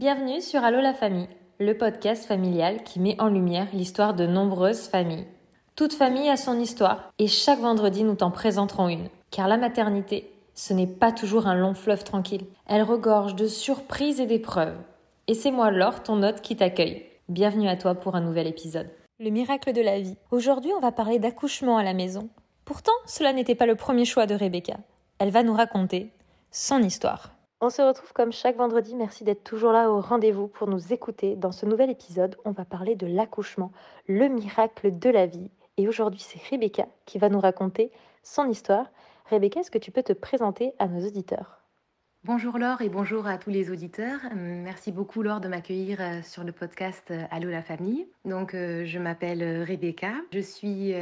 Bienvenue sur Allo la famille, le podcast familial qui met en lumière l'histoire de nombreuses familles. Toute famille a son histoire et chaque vendredi nous t'en présenterons une. Car la maternité, ce n'est pas toujours un long fleuve tranquille. Elle regorge de surprises et d'épreuves. Et c'est moi Laure, ton hôte, qui t'accueille. Bienvenue à toi pour un nouvel épisode. Le miracle de la vie. Aujourd'hui, on va parler d'accouchement à la maison. Pourtant, cela n'était pas le premier choix de Rebecca. Elle va nous raconter son histoire. On se retrouve comme chaque vendredi. Merci d'être toujours là au rendez-vous pour nous écouter. Dans ce nouvel épisode, on va parler de l'accouchement, le miracle de la vie. Et aujourd'hui, c'est Rebecca qui va nous raconter son histoire. Rebecca, est-ce que tu peux te présenter à nos auditeurs? Bonjour Laure et bonjour à tous les auditeurs. Merci beaucoup Laure de m'accueillir euh, sur le podcast euh, Allô la famille. Donc euh, je m'appelle Rebecca, je suis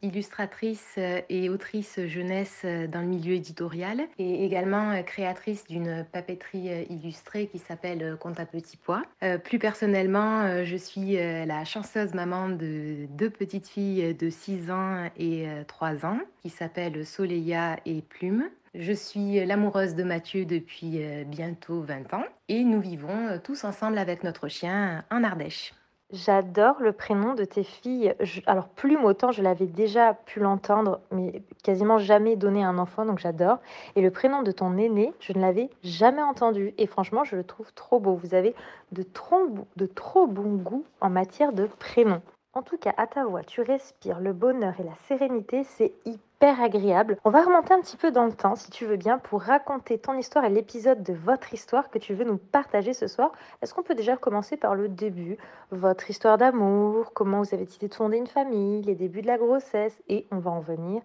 illustratrice et autrice jeunesse dans le milieu éditorial et également créatrice d'une papeterie illustrée qui s'appelle Compte à petit pois. Plus personnellement, je suis la chanceuse maman de deux petites filles de 6 ans et 3 ans qui s'appellent Soleil et Plume. Je suis l'amoureuse de Mathieu depuis euh, bientôt 20 ans et nous vivons euh, tous ensemble avec notre chien en Ardèche. J'adore le prénom de tes filles. alors, Plume, autant je l'avais déjà pu l'entendre, mais quasiment jamais donné à un enfant, donc j'adore. Et le prénom de ton aîné, je ne l'avais jamais entendu. Et franchement, je le trouve trop beau. Vous avez de trop, de trop bon goût en matière de prénom. En tout cas, à ta voix, tu respires le bonheur et la sérénité, c'est hyper agréable. On va remonter un petit peu dans le temps, si tu veux bien, pour raconter ton histoire et l'épisode de votre histoire que tu veux nous partager ce soir. Est-ce qu'on peut déjà commencer par le début? Votre histoire d'amour, comment vous avez décidé de fonder une famille, les débuts de la grossesse, et on va en venir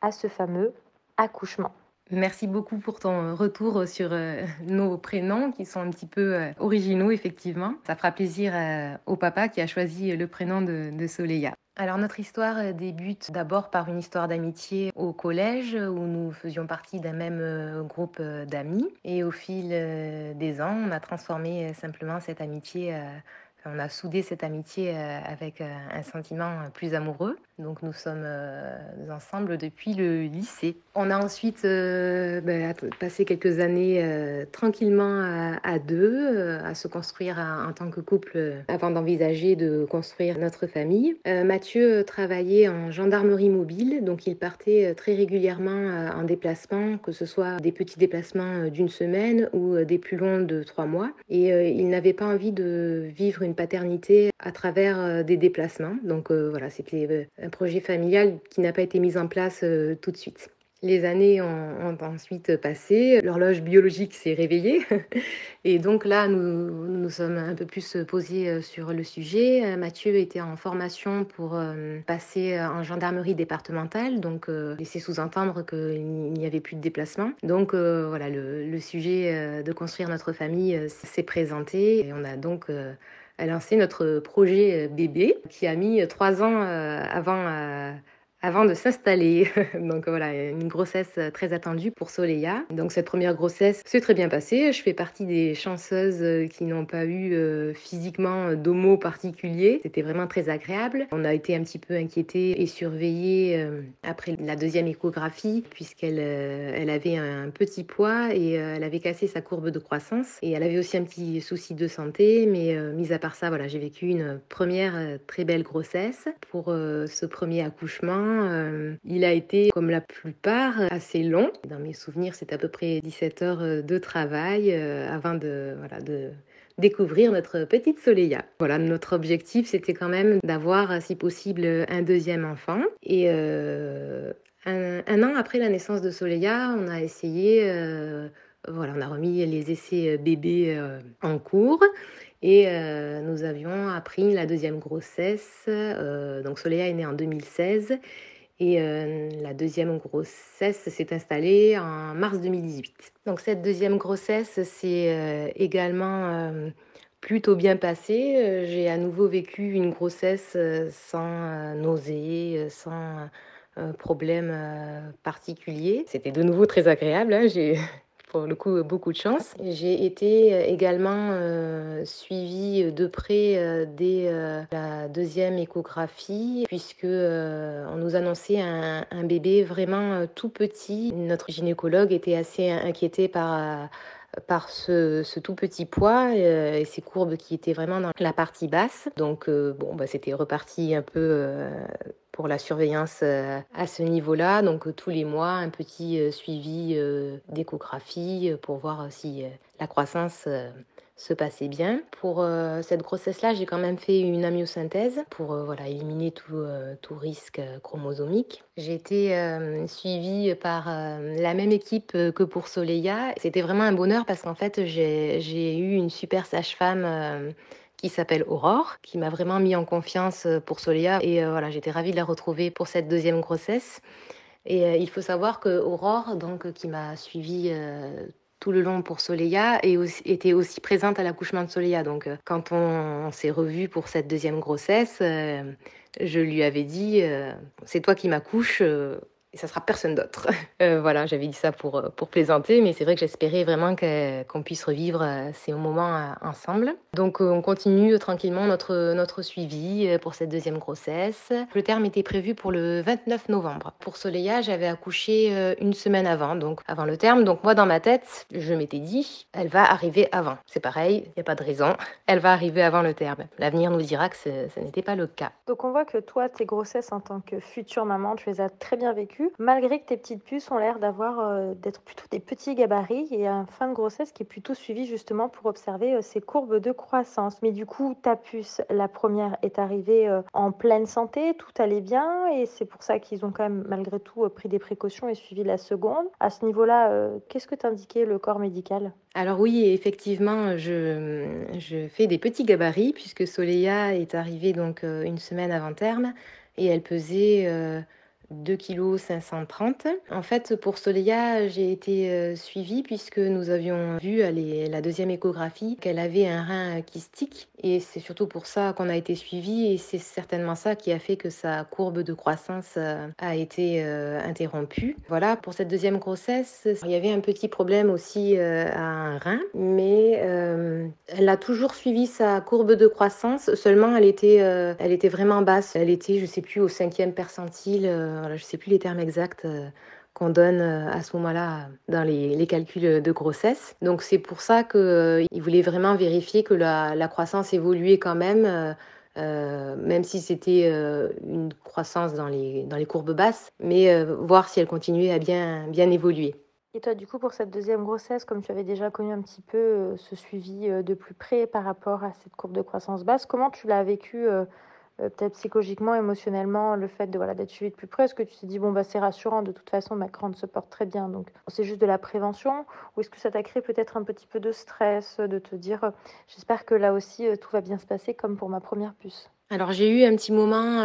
à ce fameux accouchement. Merci beaucoup pour ton retour sur euh, nos prénoms qui sont un petit peu euh, originaux, effectivement. Ça fera plaisir euh, au papa qui a choisi le prénom de, de. Alors notre histoire débute d'abord par une histoire d'amitié au collège où nous faisions partie d'un même groupe d'amis et au fil des ans on a transformé simplement cette amitié on a soudé cette amitié avec un sentiment plus amoureux. Donc nous sommes euh, ensemble depuis le lycée. On a ensuite euh, ben, passé quelques années euh, tranquillement à, deux, à se construire en tant que couple avant d'envisager de construire notre famille. Mathieu travaillait en gendarmerie mobile, donc il partait très régulièrement en déplacement, que ce soit des petits déplacements d'une semaine ou des plus longs de trois mois. Et il n'avait pas envie de vivre une paternité à travers des déplacements. Donc voilà, c'était projet familial qui n'a pas été mis en place euh, tout de suite. Les années ont, ensuite passé, l'horloge biologique s'est réveillée et donc là nous nous sommes un peu plus posés euh, sur le sujet. Euh, Mathieu était en formation pour passer en gendarmerie départementale, donc laisser sous-entendre qu'il n'y avait plus de déplacement. Donc voilà, le, sujet de construire notre famille s'est présenté et on a donc lancé notre projet euh, bébé qui a mis trois ans euh, avant euh, avant de s'installer. Donc voilà, une grossesse très attendue pour Soleia. Donc cette première grossesse s'est très bien passée. Je fais partie des chanceuses qui n'ont pas eu physiquement d'homo particulier. C'était vraiment très agréable. On a été un petit peu inquiétés et surveillés après la deuxième échographie puisqu'elle elle avait un petit poids et elle avait cassé sa courbe de croissance et elle avait aussi un petit souci de santé. Mais mis à part ça, voilà, j'ai vécu une première très belle grossesse pour ce premier accouchement euh, il a été, comme la plupart, assez long. Dans mes souvenirs, c'est à peu près 17 heures euh, de travail euh, avant de, découvrir notre petite Soleilla. Voilà, notre objectif, c'était quand même d'avoir, si possible, un deuxième enfant. Et un, an après la naissance de Soleilla, on a essayé, voilà, on a remis les essais bébés en cours. Et nous avions appris la deuxième grossesse. donc Soleil est née en 2016 et la deuxième grossesse s'est installée en mars 2018. Donc cette deuxième grossesse s'est également plutôt bien passée. J'ai à nouveau vécu une grossesse sans nausées, sans problème particulier. C'était de nouveau très agréable. Hein. J'ai pour le coup beaucoup de chance. J'ai été euh, également euh, suivie de près euh, dès la deuxième échographie puisque on nous annonçait un, bébé vraiment tout petit. Notre gynécologue était assez inquiété par par ce, tout petit poids et ces courbes qui étaient vraiment dans la partie basse. Donc bon, bah, c'était reparti un peu pour la surveillance à ce niveau-là. Donc tous les mois, un petit suivi d'échographie pour voir si la croissance se passait bien. Pour euh, cette grossesse-là, j'ai quand même fait une amyosynthèse pour euh, voilà, éliminer tout, euh, tout risque chromosomique. J'ai été suivie par la même équipe que pour Soleia. C'était vraiment un bonheur parce qu'en fait, j'ai eu une super sage-femme qui s'appelle Aurore, qui m'a vraiment mis en confiance pour Soleia. Et voilà, j'étais ravie de la retrouver pour cette deuxième grossesse. Et il faut savoir que Aurore, donc, qui m'a suivie tout le long pour Soleya et était aussi présente à l'accouchement de Soleya. Donc euh, quand on, s'est revu pour cette deuxième grossesse, euh, je lui avais dit euh, c'est toi qui m'accouches et ça sera personne d'autre. Euh, voilà, j'avais dit ça pour, euh, pour plaisanter, mais c'est vrai que j'espérais vraiment qu'on puisse revivre euh, ces moments ensemble. Donc on continue tranquillement notre, notre suivi pour cette deuxième grossesse. Le terme était prévu pour le 29 novembre. Pour Soleya, j'avais accouché une semaine avant, donc avant le terme. Donc moi, dans ma tête, je m'étais dit, elle va arriver avant. C'est pareil, il n'y a pas de raison. Elle va arriver avant le terme. L'avenir nous dira que ce n'était pas le cas. Donc on voit que toi, tes grossesses en tant que future maman, tu les as très bien vécues malgré que tes petites puces ont l'air d'avoir euh, d'être plutôt des petits gabarits et un fin de grossesse qui est plutôt suivi justement pour observer euh, ces courbes de croissance. Mais du coup, ta puce, la première, est arrivée euh, en pleine santé, tout allait bien et c'est pour ça qu'ils ont quand même malgré tout pris des précautions et suivi la seconde. À ce niveau-là, qu'est-ce que t'indiquait le corps médical? Alors oui, effectivement, je, fais des petits gabarits puisque Soleya est arrivée donc une semaine avant terme et elle pesait 2 kg 530. En fait, pour Soleya, j'ai été euh, suivie puisque nous avions vu à la deuxième échographie qu'elle avait un rein kystique et c'est surtout pour ça qu'on a été suivi et c'est certainement ça qui a fait que sa courbe de croissance euh, a été euh, interrompue. Voilà, pour cette deuxième grossesse, il y avait un petit problème aussi à un rein, mais elle a toujours suivi sa courbe de croissance, seulement elle était, elle était vraiment basse. Elle était, je sais plus, au cinquième percentile je ne sais plus les termes exacts euh, qu'on donne euh, à ce moment-là dans les, calculs de grossesse. Donc c'est pour ça qu'il euh, voulait vraiment vérifier que la, croissance évoluait quand même, même si c'était une croissance dans les, dans les courbes basses, mais voir si elle continuait à bien, bien évoluer. Et toi, du coup, pour cette deuxième grossesse, comme tu avais déjà connu un petit peu ce suivi de plus près par rapport à cette courbe de croissance basse, comment tu l'as vécu euh, peut-être psychologiquement, émotionnellement, le fait de voilà d'être suivi de plus près. Est-ce que tu t'es dit bon bah c'est rassurant, de toute façon ma grande se porte très bien, donc c'est juste de la prévention. Ou est-ce que ça t'a créé peut-être un petit peu de stress, de te dire euh, j'espère que là aussi euh, tout va bien se passer comme pour ma première puce? Alors j'ai eu un petit moment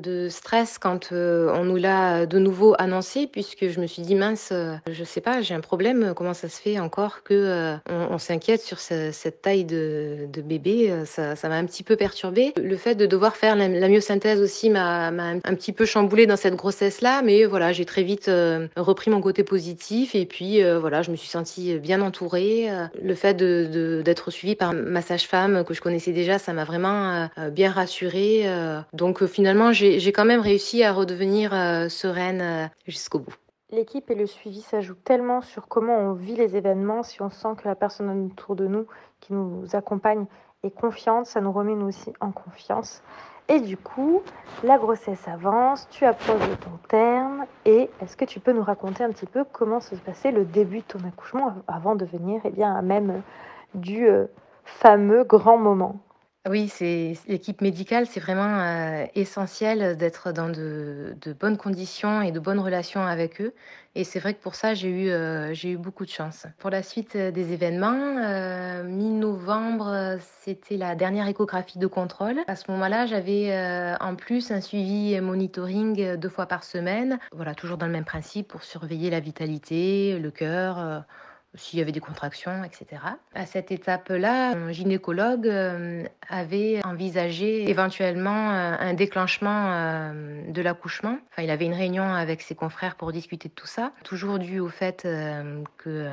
de stress quand euh, on nous l'a de nouveau annoncé, puisque je me suis dit mince, euh, je sais pas, j'ai un problème. Comment ça se fait encore que euh, on, s'inquiète sur cette taille de, bébé Ça, m'a un petit peu perturbé. Le fait de devoir faire la, myosynthèse aussi m'a un, petit peu chamboulé dans cette grossesse là, mais voilà, j'ai très vite repris mon côté positif et puis voilà, je me suis sentie bien entourée. Le fait de d'être suivie par ma sage-femme que je connaissais déjà, ça m'a vraiment bien rassurée. donc finalement j'ai quand même réussi à redevenir euh, sereine euh, jusqu'au bout. L'équipe et le suivi s'ajoutent tellement sur comment on vit les événements. Si on sent que la personne autour de nous qui nous accompagne est confiante, ça nous remet nous aussi en confiance. Et du coup, la grossesse avance, tu approches de ton terme. Et est-ce que tu peux nous raconter un petit peu comment se passait le début de ton accouchement avant de venir eh bien, à même du euh, fameux grand moment? Oui, c'est l'équipe médicale, c'est vraiment euh, essentiel d'être dans de, bonnes conditions et de bonnes relations avec eux. Et c'est vrai que pour ça, j'ai eu, euh, beaucoup de chance. Pour la suite euh, des événements, mi-novembre, c'était la dernière échographie de contrôle. À ce moment-là, j'avais en plus un suivi monitoring deux fois par semaine. Voilà, toujours dans le même principe pour surveiller la vitalité, le cœur s'il y avait des contractions, etc. À cette étape-là, mon gynécologue euh, avait envisagé éventuellement euh, un déclenchement euh, de l'accouchement. Enfin, il avait une réunion avec ses confrères pour discuter de tout ça, toujours dû au fait que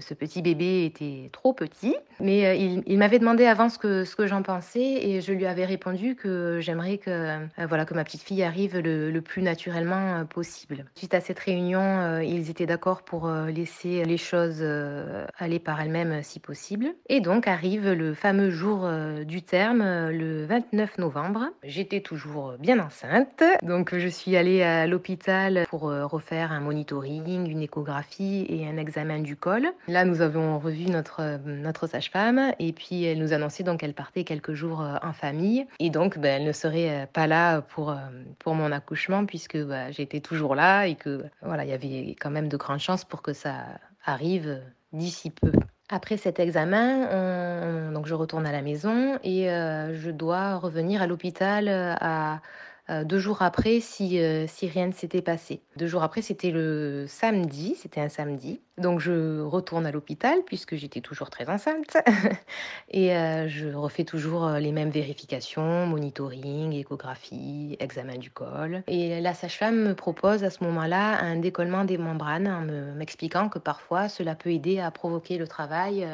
ce petit bébé était trop petit. Mais il, m'avait demandé avant ce que, ce que j'en pensais et je lui avais répondu que j'aimerais que, voilà, que ma petite fille arrive le, le plus naturellement possible. Suite à cette réunion, ils étaient d'accord pour laisser les choses euh, aller par elles-mêmes si possible. Et donc arrive le fameux jour euh, du terme, le 29 novembre. J'étais toujours bien enceinte, donc je suis allée à l'hôpital pour refaire un monitoring, une échographie et un examen du col. Là, nous avons revu notre, notre sage-femme et puis elle nous annonçait donc qu'elle partait quelques jours en famille et donc ben, elle ne serait pas là pour, pour mon accouchement puisque ben, j'étais toujours là et que voilà, il y avait quand même de grandes chances pour que ça arrive d'ici peu. Après cet examen, donc je retourne à la maison et euh, je dois revenir à l'hôpital à euh, deux jours après si, euh, si rien ne s'était passé. Deux jours après, c'était le samedi, c'était un samedi. Donc je retourne à l'hôpital puisque j'étais toujours très enceinte et euh, je refais toujours les mêmes vérifications, monitoring, échographie, examen du col. Et la sage-femme me propose à ce moment-là un décollement des membranes en m'expliquant que parfois cela peut aider à provoquer le travail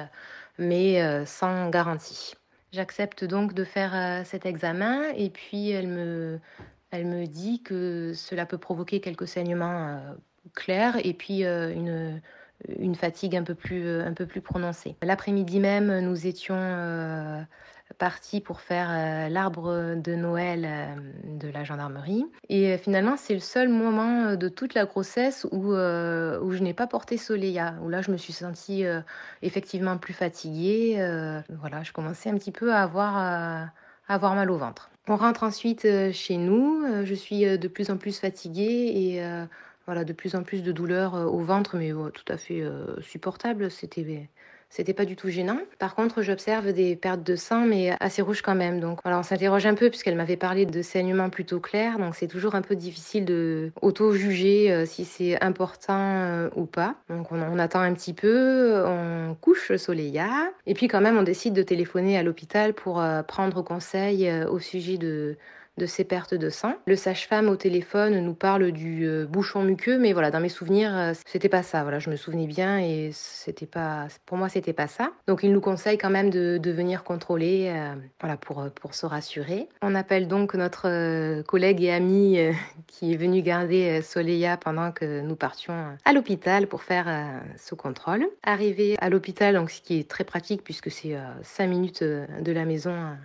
mais sans garantie. J'accepte donc de faire euh, cet examen et puis elle me, elle me dit que cela peut provoquer quelques saignements euh, clairs et puis euh, une, une fatigue un peu plus, un peu plus prononcée. L'après-midi même, nous étions parti pour faire euh, l'arbre de Noël euh, de la gendarmerie. Et euh, finalement, c'est le seul moment de toute la grossesse où, où je n'ai pas porté Soleil, où là, je me suis sentie effectivement plus fatiguée. voilà, je commençais un petit peu à avoir, à avoir mal au ventre. On rentre ensuite chez nous. Je suis de plus en plus fatiguée et voilà, de plus en plus de douleurs au ventre, mais tout à fait supportable. C'était c'était pas du tout gênant. Par contre, j'observe des pertes de sang, mais assez rouges quand même. Donc on s'interroge un peu puisqu'elle m'avait parlé de saignements plutôt clairs. Donc c'est toujours un peu difficile de auto-juger euh, si c'est important euh, ou pas. Donc on, attend un petit peu, on couche Soleilla. Et puis quand même, on décide de téléphoner à l'hôpital pour euh, prendre conseil au sujet de de ces pertes de sang. Le sage-femme au téléphone nous parle du euh, bouchon muqueux, mais voilà, dans mes souvenirs, euh, c'était pas ça. Voilà, je me souvenais bien et c'était pas, pour moi, c'était pas ça. Donc, il nous conseille quand même de, de venir contrôler, euh, voilà, pour, pour se rassurer. On appelle donc notre collègue et ami qui est venu garder Soleia pendant que nous partions à l'hôpital pour faire ce contrôle. Arrivé à l'hôpital, donc ce qui est très pratique puisque c'est 5 minutes de la maison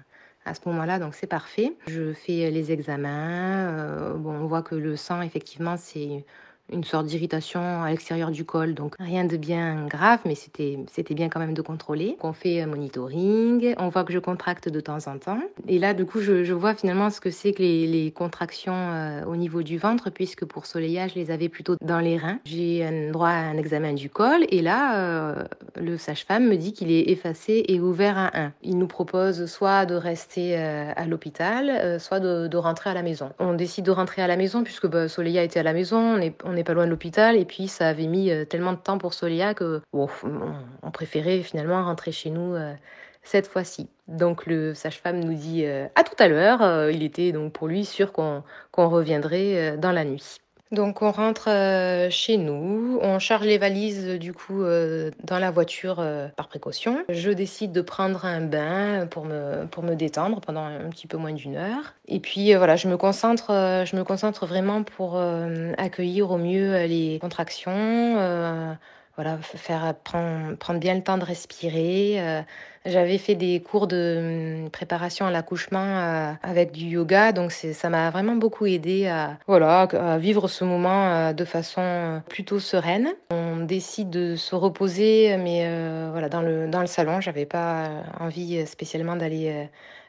à ce moment-là, donc c'est parfait. Je fais les examens. Euh, on voit que le sang, effectivement, c'est une sorte d'irritation à l'extérieur du col, donc rien de bien grave, mais c'était bien quand même de contrôler. On fait un monitoring, on voit que je contracte de temps en temps, et là du coup je, je vois finalement ce que c'est que les, contractions euh, au niveau du ventre, puisque pour Soleil, je les avais plutôt dans les reins. J'ai un droit à un examen du col, et là euh, le sage-femme me dit qu'il est effacé et ouvert à 1. Il nous propose soit de rester euh, à l'hôpital, soit de, rentrer à la maison. On décide de rentrer à la maison puisque bah, Soleil était à la maison, n'est pas loin de l'hôpital. Et puis, ça avait mis euh, tellement de temps pour Solia que on préférait finalement rentrer chez nous euh, cette fois-ci. Donc, le sage-femme nous dit euh, à tout à l'heure. il était donc pour lui sûr qu'on reviendrait dans la nuit. Donc on rentre euh, chez nous, on charge les valises du coup euh, dans la voiture euh, par précaution. Je décide de prendre un bain pour me, pour me détendre pendant un petit peu moins d'une heure. Et puis voilà, je me concentre, je me concentre vraiment pour accueillir au mieux les contractions, voilà, faire prendre, prendre bien le temps de respirer. J'avais fait des cours de hum, préparation à l'accouchement euh, avec du yoga, donc ça m'a vraiment beaucoup aidé à, voilà, vivre ce moment euh, de façon euh, plutôt sereine. On décide de se reposer, mais voilà, dans le, dans le salon, j'avais pas envie spécialement d'aller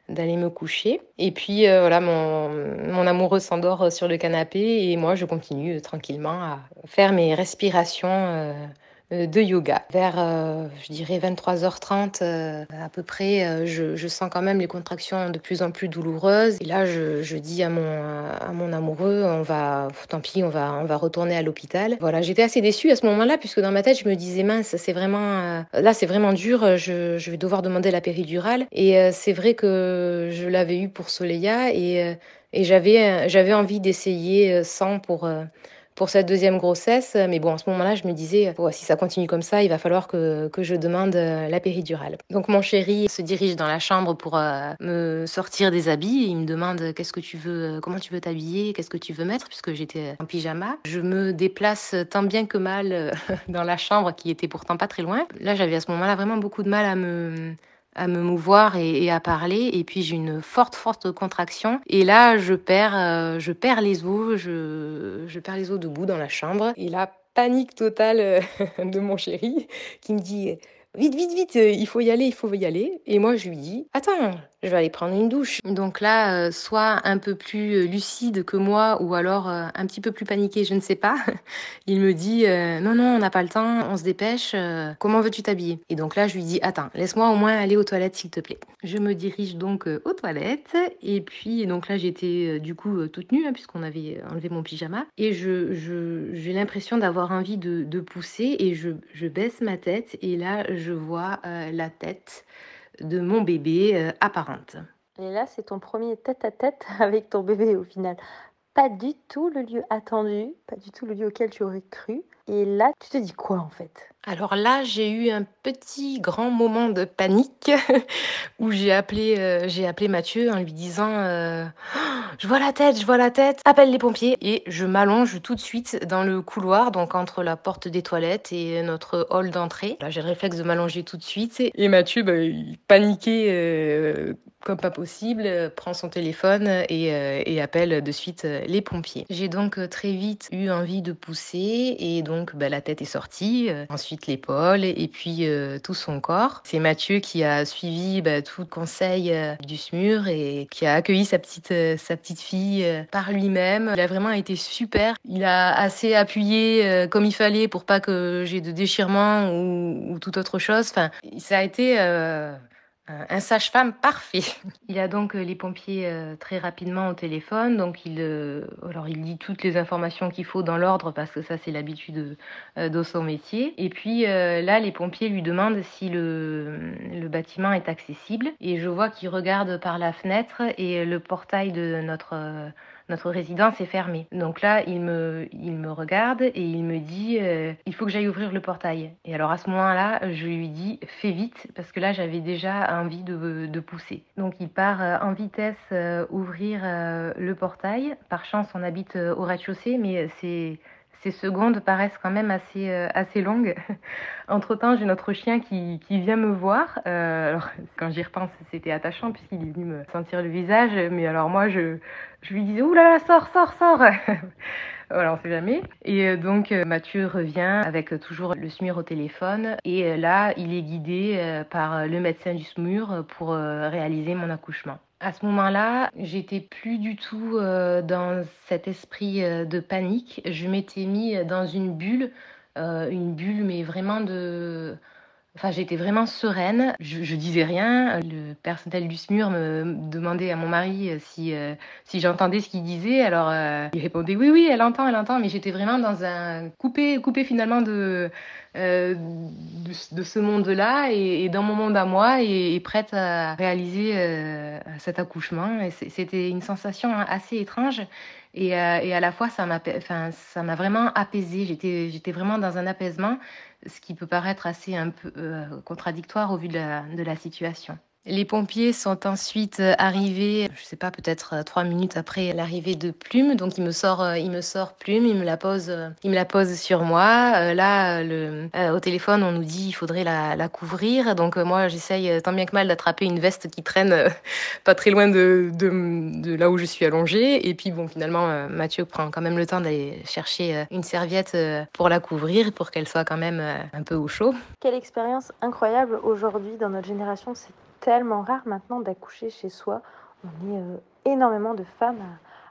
d'aller me coucher. Et puis voilà, mon, mon amoureux s'endort sur le canapé et moi je continue tranquillement à faire mes respirations euh, de yoga. Vers, euh, je dirais, 23h30 euh, à peu près, je, sens quand même les contractions de plus en plus douloureuses. Et là, je, dis à mon, à mon amoureux, on va, tant pis, on va, on va retourner à l'hôpital. Voilà, j'étais assez déçue à ce moment-là, puisque dans ma tête, je me disais, mince, c'est vraiment, là, c'est vraiment dur, je, je, vais devoir demander la péridurale. Et c'est vrai que je l'avais eu pour Soleia et, et j'avais, j'avais envie d'essayer sans pour pour cette deuxième grossesse. Mais bon, en ce moment-là, je me disais, si ça continue comme ça, il va falloir que, que je demande la péridurale. Donc mon chéri se dirige dans la chambre pour me sortir des habits. Il me demande qu'est-ce que tu veux, comment tu veux t'habiller, qu'est-ce que tu veux mettre, puisque j'étais en pyjama. Je me déplace tant bien que mal dans la chambre qui était pourtant pas très loin. Là, j'avais à ce moment-là vraiment beaucoup de mal à me à me mouvoir et, à parler. Et puis j'ai une forte forte contraction. Et là je perds euh, je perds les os. Je, je perds les os debout dans la chambre. Et là panique totale euh, de mon chéri qui me dit vite, vite, vite, euh, il faut y aller, il faut y aller. Et moi, je lui dis, attends, je vais aller prendre une douche. Donc là, euh, soit un peu plus euh, lucide que moi, ou alors un petit peu plus paniqué, je ne sais pas. Il me dit, non, non, on n'a pas le temps, on se dépêche, comment veux-tu t'habiller? Et donc là, je lui dis, attends, laisse-moi au moins aller aux toilettes, s'il te plaît. Je me dirige donc aux toilettes, et puis donc là, j'étais du coup toute nue, hein, puisqu'on avait enlevé mon pyjama, et je, j'ai l'impression d'avoir envie de, pousser, et je, je baisse ma tête, et là, je vois euh, la tête de mon bébé euh, apparente. Et là, c'est ton premier tête-à-tête avec ton bébé au final. Pas du tout le lieu attendu, pas du tout le lieu auquel tu aurais cru. Et là, tu te dis quoi en fait? Alors là, j'ai eu un petit grand moment de panique où j'ai appelé, euh, j'ai appelé Mathieu en lui disant euh, Je vois la tête, je vois la tête, appelle les pompiers. Et je m'allonge tout de suite dans le couloir, donc entre la porte des toilettes et notre hall d'entrée. Là, j'ai le réflexe de m'allonger tout de suite. Et Mathieu, bah, euh, comme pas possible, prend son téléphone et, et appelle de suite les pompiers. J'ai donc très vite eu envie de pousser et donc bah, la tête est sortie. Ensuite, l'épaule et puis euh, tout son corps. C'est Mathieu qui a suivi bah, tout le conseil euh, du SMUR et qui a accueilli sa petite, euh, sa petite fille par lui-même. Il a vraiment été super. Il a assez appuyé comme il fallait pour pas que j'ai de déchirement ou, ou toute autre chose. Enfin, ça a été un sage-femme parfait. Il a donc euh, les pompiers euh, très rapidement au téléphone, donc il, euh, alors il dit toutes les informations qu'il faut dans l'ordre parce que ça c'est l'habitude de, son métier. Et puis là, les pompiers lui demandent si le, le bâtiment est accessible et je vois qu'il regarde par la fenêtre et le portail de notre notre résidence est fermée. Donc là, il me, il me regarde et il me dit, euh, il faut que j'aille ouvrir le portail. Et alors à ce moment-là, je lui dis, fais vite, parce que là, j'avais déjà envie de, de, pousser. Donc il part euh, en vitesse euh, ouvrir le portail. Par chance, on habite au rez-de-chaussée, mais c'est ces secondes paraissent quand même assez, euh, assez longues. Entre-temps, j'ai notre chien qui, qui vient me voir. Euh, alors, quand j'y repense, c'était attachant puisqu'il est venu me sentir le visage. Mais alors moi, je, je lui disais, oulala, là là, sors, sors, sors Voilà, on sait jamais. Et euh, donc, Mathieu revient avec toujours le SMUR au téléphone. Et là, il est guidé par le médecin du SMUR pour réaliser mon accouchement. À ce moment-là, j'étais plus du tout euh, dans cet esprit euh, de panique. Je m'étais mis dans une bulle, euh, une bulle, mais vraiment de. Enfin, j'étais vraiment sereine. Je, disais rien. Le personnel du SMUR me demandait à mon mari si, si j'entendais ce qu'il disait. Alors, il répondait oui, oui, elle entend, elle entend. Mais j'étais vraiment dans un coupé, coupé finalement de, euh, de, ce monde-là et, dans mon monde à moi et, prête à réaliser euh, cet accouchement. C'était une sensation assez étrange et, euh, à la fois ça m'a, enfin, vraiment apaisée. J'étais, vraiment dans un apaisement, ce qui peut paraître assez un peu contradictoire au vu de la situation. Les pompiers sont ensuite euh, arrivés, je sais pas, peut-être euh, trois minutes après l'arrivée de Plume. Donc il me sort, euh, il me sort Plume, il me la pose, il me la pose sur moi. Là, au téléphone, on nous dit il faudrait la, couvrir. Donc moi, j'essaye tant bien que mal d'attraper une veste qui traîne pas très loin de, de, de, là où je suis allongée. Et puis bon, finalement, Mathieu prend quand même le temps d'aller chercher une serviette pour la couvrir, pour qu'elle soit quand même un peu au chaud. Quelle expérience incroyable aujourd'hui dans notre génération. C'est tellement rare maintenant d'accoucher chez soi. On est euh, énormément de femmes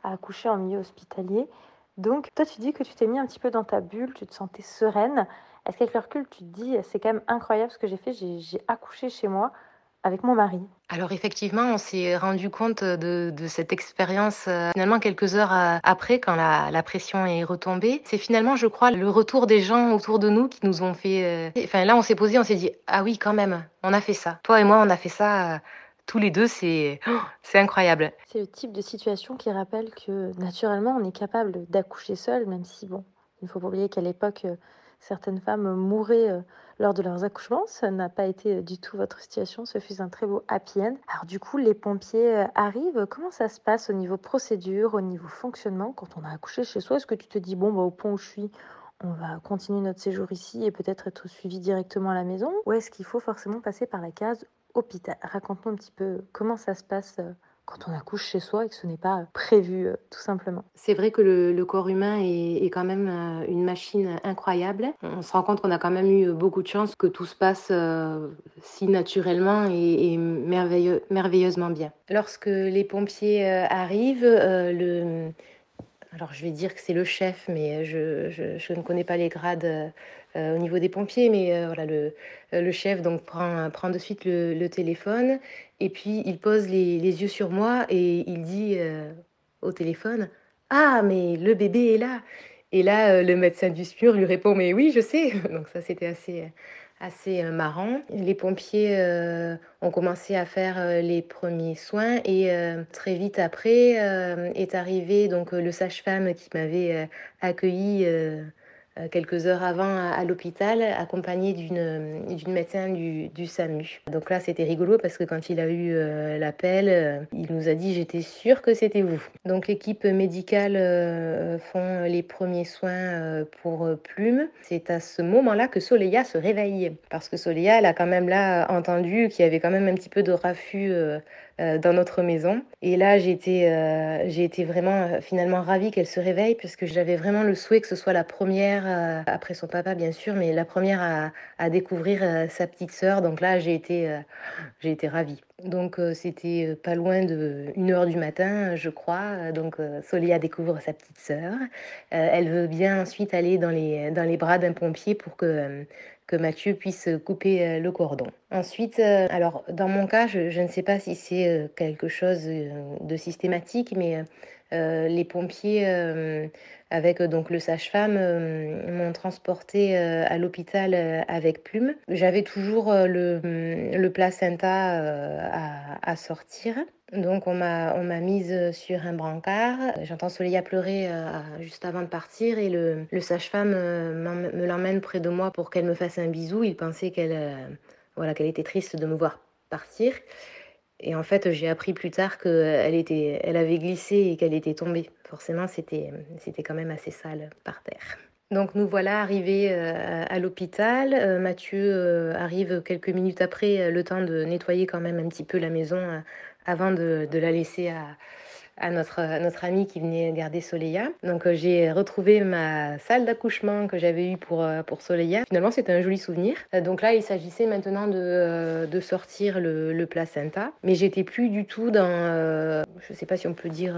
à, accoucher en milieu hospitalier. Donc, toi, tu dis que tu t'es mis un petit peu dans ta bulle, tu te sentais sereine. Est-ce qu'avec le recul, tu te dis, c'est quand même incroyable ce que j'ai fait, j'ai accouché chez moi? Avec mon mari alors effectivement, on s'est rendu compte de, cette expérience euh, finalement quelques heures euh, après, quand la, pression est retombée. C'est finalement, je crois, le retour des gens autour de nous qui nous ont fait... Enfin là, on s'est posé, on s'est dit, ah oui, quand même, on a fait ça. Toi et moi, on a fait ça tous les deux, c'est c'est incroyable. C'est le type de situation qui rappelle que naturellement, on est capable d'accoucher seul, même si, bon, Il ne faut pas oublier qu'à l'époque, certaines femmes mouraient lors de leurs accouchements. Ça n'a pas été du tout votre situation. Ce fut un très beau happy end. Alors du coup, les pompiers arrivent. Comment ça se passe au niveau procédure, au niveau fonctionnement quand on a accouché chez soi? Est-ce que tu te dis, bon, bah, au point où je suis, on va continuer notre séjour ici et peut-être être suivi directement à la maison? Ou est-ce qu'il faut forcément passer par la case hôpital? Raconte-nous un petit peu comment ça se passe quand on accouche chez soi et que ce n'est pas prévu, euh, tout simplement. C'est vrai que le, corps humain est, quand même euh, une machine incroyable. On se rend compte qu'on a quand même eu beaucoup de chance que tout se passe euh, si naturellement et, merveilleusement bien. Lorsque les pompiers arrivent, le alors je vais dire que c'est le chef, mais je, je, ne connais pas les grades au niveau des pompiers, mais voilà, le, le, chef donc prend, prend de suite le, téléphone et puis il pose les, les, yeux sur moi et il dit au téléphone Ah, mais le bébé est là Et là, le médecin du SPUR lui répond Mais oui, je sais Donc ça, c'était assez assez euh, marrant. Les pompiers euh, ont commencé à faire euh, les premiers soins et très vite après est arrivé donc le sage-femme qui m'avait accueilli euh, quelques heures avant à, l'hôpital, accompagné d'une médecin du, du, SAMU. Donc là, c'était rigolo parce que quand il a eu euh, l'appel, euh, il nous a dit j'étais sûre que c'était vous. Donc l'équipe médicale font les premiers soins pour Plume. C'est à ce moment-là que Soleya se réveille parce que Soleya, elle a quand même là entendu qu'il y avait quand même un petit peu de raffut euh, dans notre maison. Et là, j'ai été, euh, j'ai été vraiment euh, finalement ravie qu'elle se réveille puisque j'avais vraiment le souhait que ce soit la première, après son papa bien sûr, mais la première à, découvrir sa petite sœur. Donc là, j'ai été, j'ai été ravie. Donc c'était pas loin de 1 heure du matin, je crois. Donc Solia découvre sa petite sœur. elle veut bien ensuite aller dans les, dans les bras d'un pompier pour que que Mathieu puisse couper euh, le cordon. Ensuite, euh, alors dans mon cas, je, ne sais pas si c'est euh, quelque chose de systématique, mais les pompiers avec donc le sage-femme m'ont transporté à l'hôpital avec Plume. J'avais toujours le, le placenta à sortir. Donc on m'a on m'a mise sur un brancard. J'entends Soleil pleurer euh, juste avant de partir et le, le sage-femme euh, me l'emmène près de moi pour qu'elle me fasse un bisou. Il pensait qu'elle euh, voilà qu'elle était triste de me voir partir. Et en fait, j'ai appris plus tard qu'elle était elle avait glissé et qu'elle était tombée. Forcément, c'était c'était quand même assez sale par terre. Donc nous voilà arrivés à l'hôpital. Mathieu arrive quelques minutes après, le temps de nettoyer quand même un petit peu la maison avant de, de la laisser à, à notre, notre amie qui venait garder Soleya. Donc euh, j'ai retrouvé ma salle d'accouchement que j'avais eue pour, euh, pour Soleya. Finalement, c'était un joli souvenir. Euh, donc là, il s'agissait maintenant de, de sortir le, placenta. Mais j'étais plus du tout dans, je sais pas si on peut dire,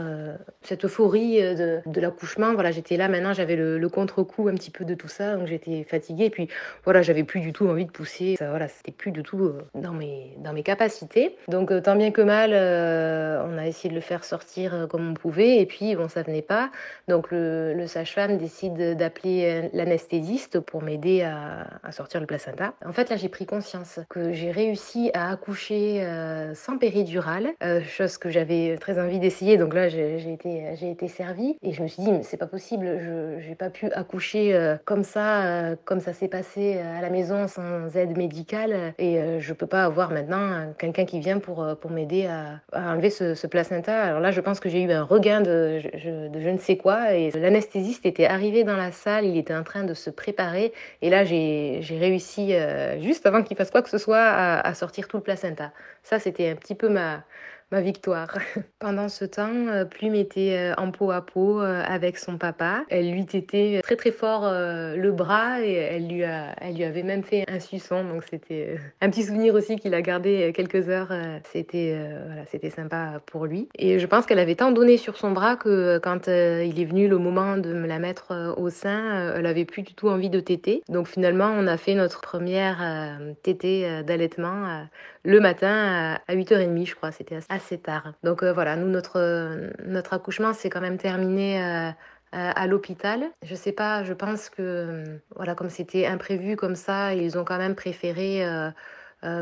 cette euphorie de, de l'accouchement. Voilà, j'étais là maintenant, j'avais le, le contre-coup un petit peu de tout ça. Donc j'étais fatiguée. Et puis voilà, j'avais plus du tout envie de pousser. Ça, voilà, c'était plus du tout dans mes, dans mes capacités. Donc tant bien que mal, on a essayé de le faire sortir euh, comme on pouvait. Et puis, bon, ça venait pas. Donc, le, sage-femme décide d'appeler euh, l'anesthésiste pour m'aider à, sortir le placenta. En fait, là, j'ai pris conscience que j'ai réussi à accoucher euh, sans péridurale, chose que j'avais très envie d'essayer. Donc là, j'ai été, servie. Et je me suis dit, mais c'est pas possible, je n'ai pas pu accoucher comme ça, comme ça s'est passé à la maison sans aide médicale. Et je peux pas avoir maintenant quelqu'un qui vient pour, pour m'aider à, enlever ce, ce placenta. Alors là, je pense que j'ai eu un regain de je, ne sais quoi. Et l'anesthésiste était arrivé dans la salle, il était en train de se préparer. Et là, j'ai réussi, euh, juste avant qu'il fasse quoi que ce soit, à, à sortir tout le placenta. Ça, c'était un petit peu ma, ma victoire. Pendant ce temps, euh, Plume était euh, en peau à peau euh, avec son papa. Elle lui tétait très très fort le bras et elle lui, a, elle lui avait même fait un suçon. Donc c'était un petit souvenir aussi qu'il a gardé quelques heures. C'était voilà, c'était sympa pour lui. Et je pense qu'elle avait tant donné sur son bras que quand il est venu le moment de me la mettre au sein, elle avait plus du tout envie de téter. Donc finalement, on a fait notre première tétée d'allaitement le matin à 8h30, je crois. C'était assez tard. Donc euh, voilà, nous, notre, notre accouchement s'est quand même terminé euh, à l'hôpital. Je sais pas, je pense que, voilà, comme c'était imprévu comme ça, ils ont quand même préféré. Euh,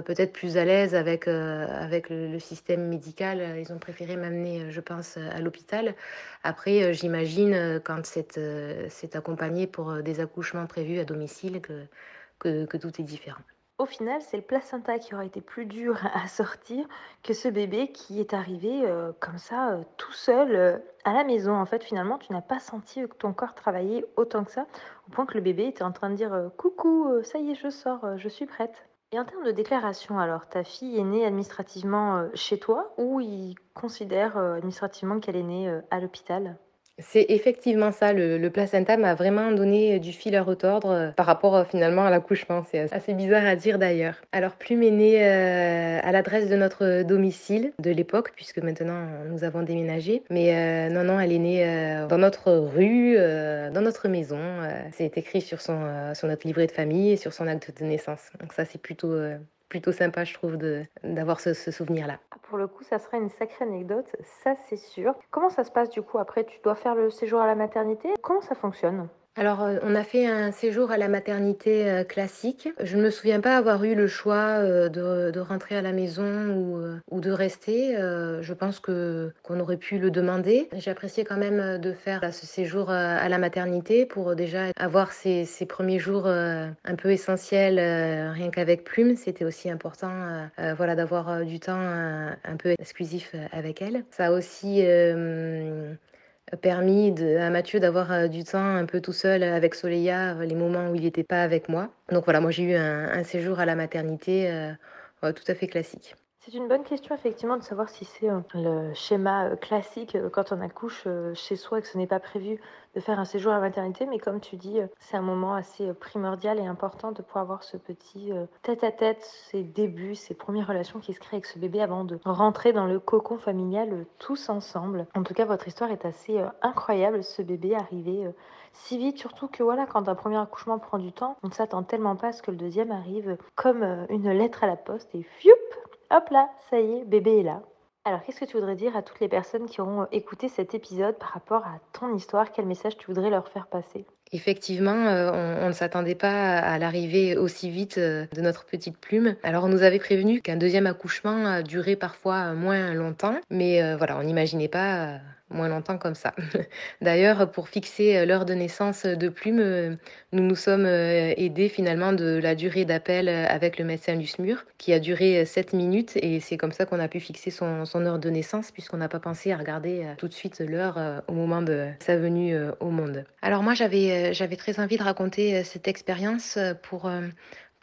peut-être plus à l'aise avec, avec le, système médical. Ils ont préféré m'amener, je pense, à l'hôpital. Après, j'imagine, quand c'est accompagné pour des accouchements prévus à domicile, que, que tout est différent. Au final, c'est le placenta qui aura été plus dur à sortir que ce bébé qui est arrivé euh, comme ça, euh, tout seul euh, à la maison. En fait, finalement, tu n'as pas senti ton corps travaillait autant que ça, au point que le bébé était en train de dire Coucou, ça y est, je sors, je suis prête. Et en termes de déclaration, alors, ta fille est née administrativement chez toi ou il considère administrativement qu'elle est née à l'hôpital? C'est effectivement ça, le, placenta m'a vraiment donné du fil à retordre euh, par rapport euh, finalement à l'accouchement. C'est assez bizarre à dire d'ailleurs. Alors Plume est née euh, à l'adresse de notre domicile de l'époque, puisque maintenant nous avons déménagé. Mais non, non, elle est née dans notre rue, dans notre maison. c'est écrit sur, son, sur notre livret de famille et sur son acte de naissance. Donc ça c'est plutôt plutôt sympa, je trouve, d'avoir ce, souvenir-là. Ah, pour le coup, ça serait une sacrée anecdote, ça c'est sûr. Comment ça se passe du coup après Tu dois faire le séjour à la maternité? Comment ça fonctionne? Alors, euh, on a fait un séjour à la maternité euh, classique. Je ne me souviens pas avoir eu le choix euh, de, rentrer à la maison ou, de rester. Je pense qu'on aurait pu le demander. J'ai apprécié quand même de faire ce séjour à la maternité pour déjà avoir ces, premiers jours un peu essentiels, rien qu'avec Plume. C'était aussi important, voilà, d'avoir du temps un peu exclusif avec elle. Ça a aussi permis à Mathieu d'avoir euh, du temps un peu tout seul avec Soleil,a euh, les moments où il n'était pas avec moi. Donc voilà, moi j'ai eu un, séjour à la maternité euh, tout à fait classique. C'est une bonne question effectivement de savoir si c'est euh, le schéma euh, classique euh, quand on accouche chez soi et que ce n'est pas prévu de faire un séjour à maternité, mais comme tu dis, c'est un moment assez primordial et important de pouvoir avoir ce petit tête-à-tête, ces débuts, ces premières relations qui se créent avec ce bébé avant de rentrer dans le cocon familial tous ensemble. En tout cas, votre histoire est assez incroyable, ce bébé arrivé si vite, surtout que voilà, quand un premier accouchement prend du temps, on ne s'attend tellement pas à ce que le deuxième arrive comme une lettre à la poste et fioup Hop là, ça y est, bébé est là. Alors, qu'est-ce que tu voudrais dire à toutes les personnes qui auront écouté cet épisode par rapport à ton histoire? Quel message tu voudrais leur faire passer? Effectivement, euh, on, ne s'attendait pas à l'arrivée aussi vite euh, de notre petite plume. Alors on nous avait prévenu qu'un deuxième accouchement durait parfois moins longtemps, mais euh, voilà, on n'imaginait pas moins longtemps comme ça. D'ailleurs, pour fixer euh, l'heure de naissance de Plume, euh, nous nous sommes euh, aidés finalement de la durée d'appel avec le médecin du SMUR, qui a duré 7 minutes, et c'est comme ça qu'on a pu fixer son, heure de naissance, puisqu'on n'a pas pensé à regarder tout de suite l'heure au moment de sa venue au monde. Alors moi, j'avais très envie de raconter cette expérience pour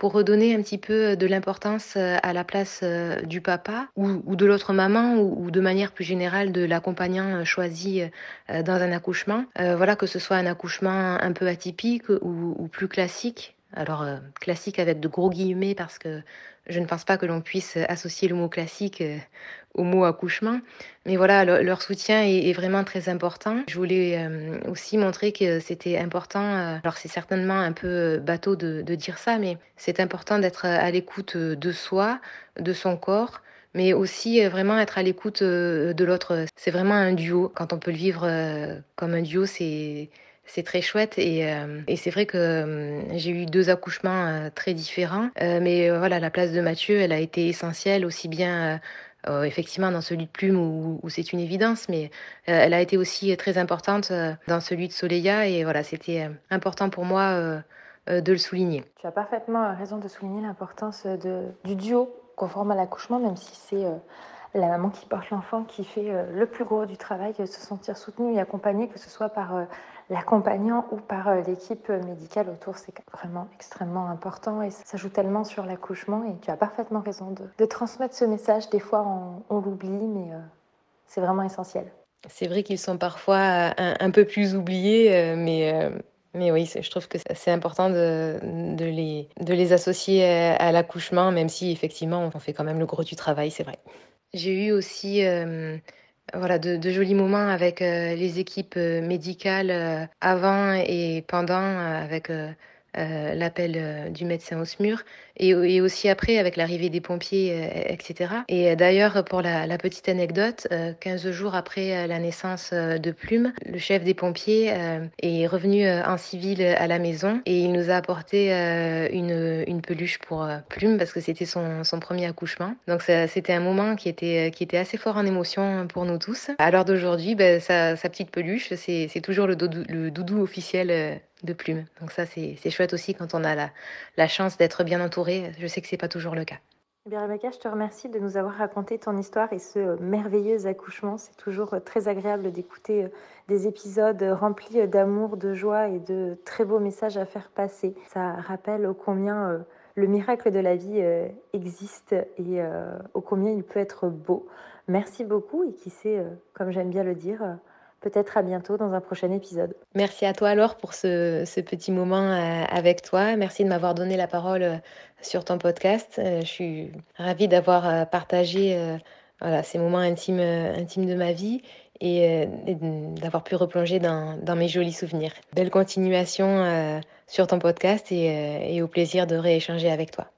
pour redonner un petit peu de l'importance euh, à la place euh, du papa ou, de l'autre maman ou, de manière plus générale de l'accompagnant euh, choisi dans un accouchement. voilà, que ce soit un accouchement un peu atypique ou, plus classique. Alors classique avec de gros guillemets parce que je ne pense pas que l'on puisse associer le mot classique au mot accouchement. Mais voilà, leur soutien est, vraiment très important. Je voulais euh, aussi montrer que c'était important. Euh, alors c'est certainement un peu bateau de, dire ça, mais c'est important d'être à l'écoute de soi, de son corps mais aussi vraiment être à l'écoute de l'autre. C'est vraiment un duo. Quand on peut le vivre comme un duo, c'est c'est très chouette et, et c'est vrai que j'ai eu deux accouchements très différents, mais voilà, la place de Mathieu, elle a été essentielle aussi bien euh, effectivement dans celui de Plume où, c'est une évidence, mais euh, elle a été aussi très importante euh, dans celui de Soleia et voilà, c'était important pour moi de le souligner. Tu as parfaitement raison de souligner l'importance du duo conforme à l'accouchement, même si c'est la maman qui porte l'enfant qui fait le plus gros du travail, se sentir soutenue et accompagnée, que ce soit par l'accompagnant ou par euh, l'équipe médicale autour, c'est vraiment extrêmement important et ça joue tellement sur l'accouchement et tu as parfaitement raison de, transmettre ce message. Des fois, on, l'oublie, mais euh, c'est vraiment essentiel. C'est vrai qu'ils sont parfois un, peu plus oubliés, euh, mais, mais oui, je trouve que c'est important de, les, de les associer à, l'accouchement, même si effectivement on fait quand même le gros du travail, c'est vrai. J'ai eu aussi voilà, de, jolis moments avec euh, les équipes euh, médicales euh, avant et pendant, avec euh, l'appel euh, du médecin au SMUR et, aussi après avec l'arrivée des pompiers, euh, etc. Et d'ailleurs, pour la, petite anecdote, 15 jours après la naissance de Plume, le chef des pompiers est revenu en civil à la maison et il nous a apporté une, peluche pour Plume parce que c'était son, premier accouchement. Donc c'était un moment qui était, assez fort en émotion pour nous tous. À l'heure d'aujourd'hui, ben, sa, petite peluche, c'est toujours le doudou officiel de plumes. Donc ça, c'est chouette aussi quand on a la, la chance d'être bien entouré. Je sais que c'est pas toujours le cas. Eh bien, Rebecca, je te remercie de nous avoir raconté ton histoire et ce merveilleux accouchement. C'est toujours très agréable d'écouter euh, des épisodes remplis d'amour, de joie et de très beaux messages à faire passer. Ça rappelle au combien euh, le miracle de la vie euh, existe et au combien il peut être beau. Merci beaucoup et qui sait, comme j'aime bien le dire, peut-être à bientôt dans un prochain épisode. Merci à toi alors pour ce, petit moment euh, avec toi. Merci de m'avoir donné la parole euh, sur ton podcast. Euh, je suis ravie d'avoir partagé ces moments intimes, intimes de ma vie et, d'avoir pu replonger dans, mes jolis souvenirs. Belle continuation sur ton podcast et au plaisir de rééchanger avec toi.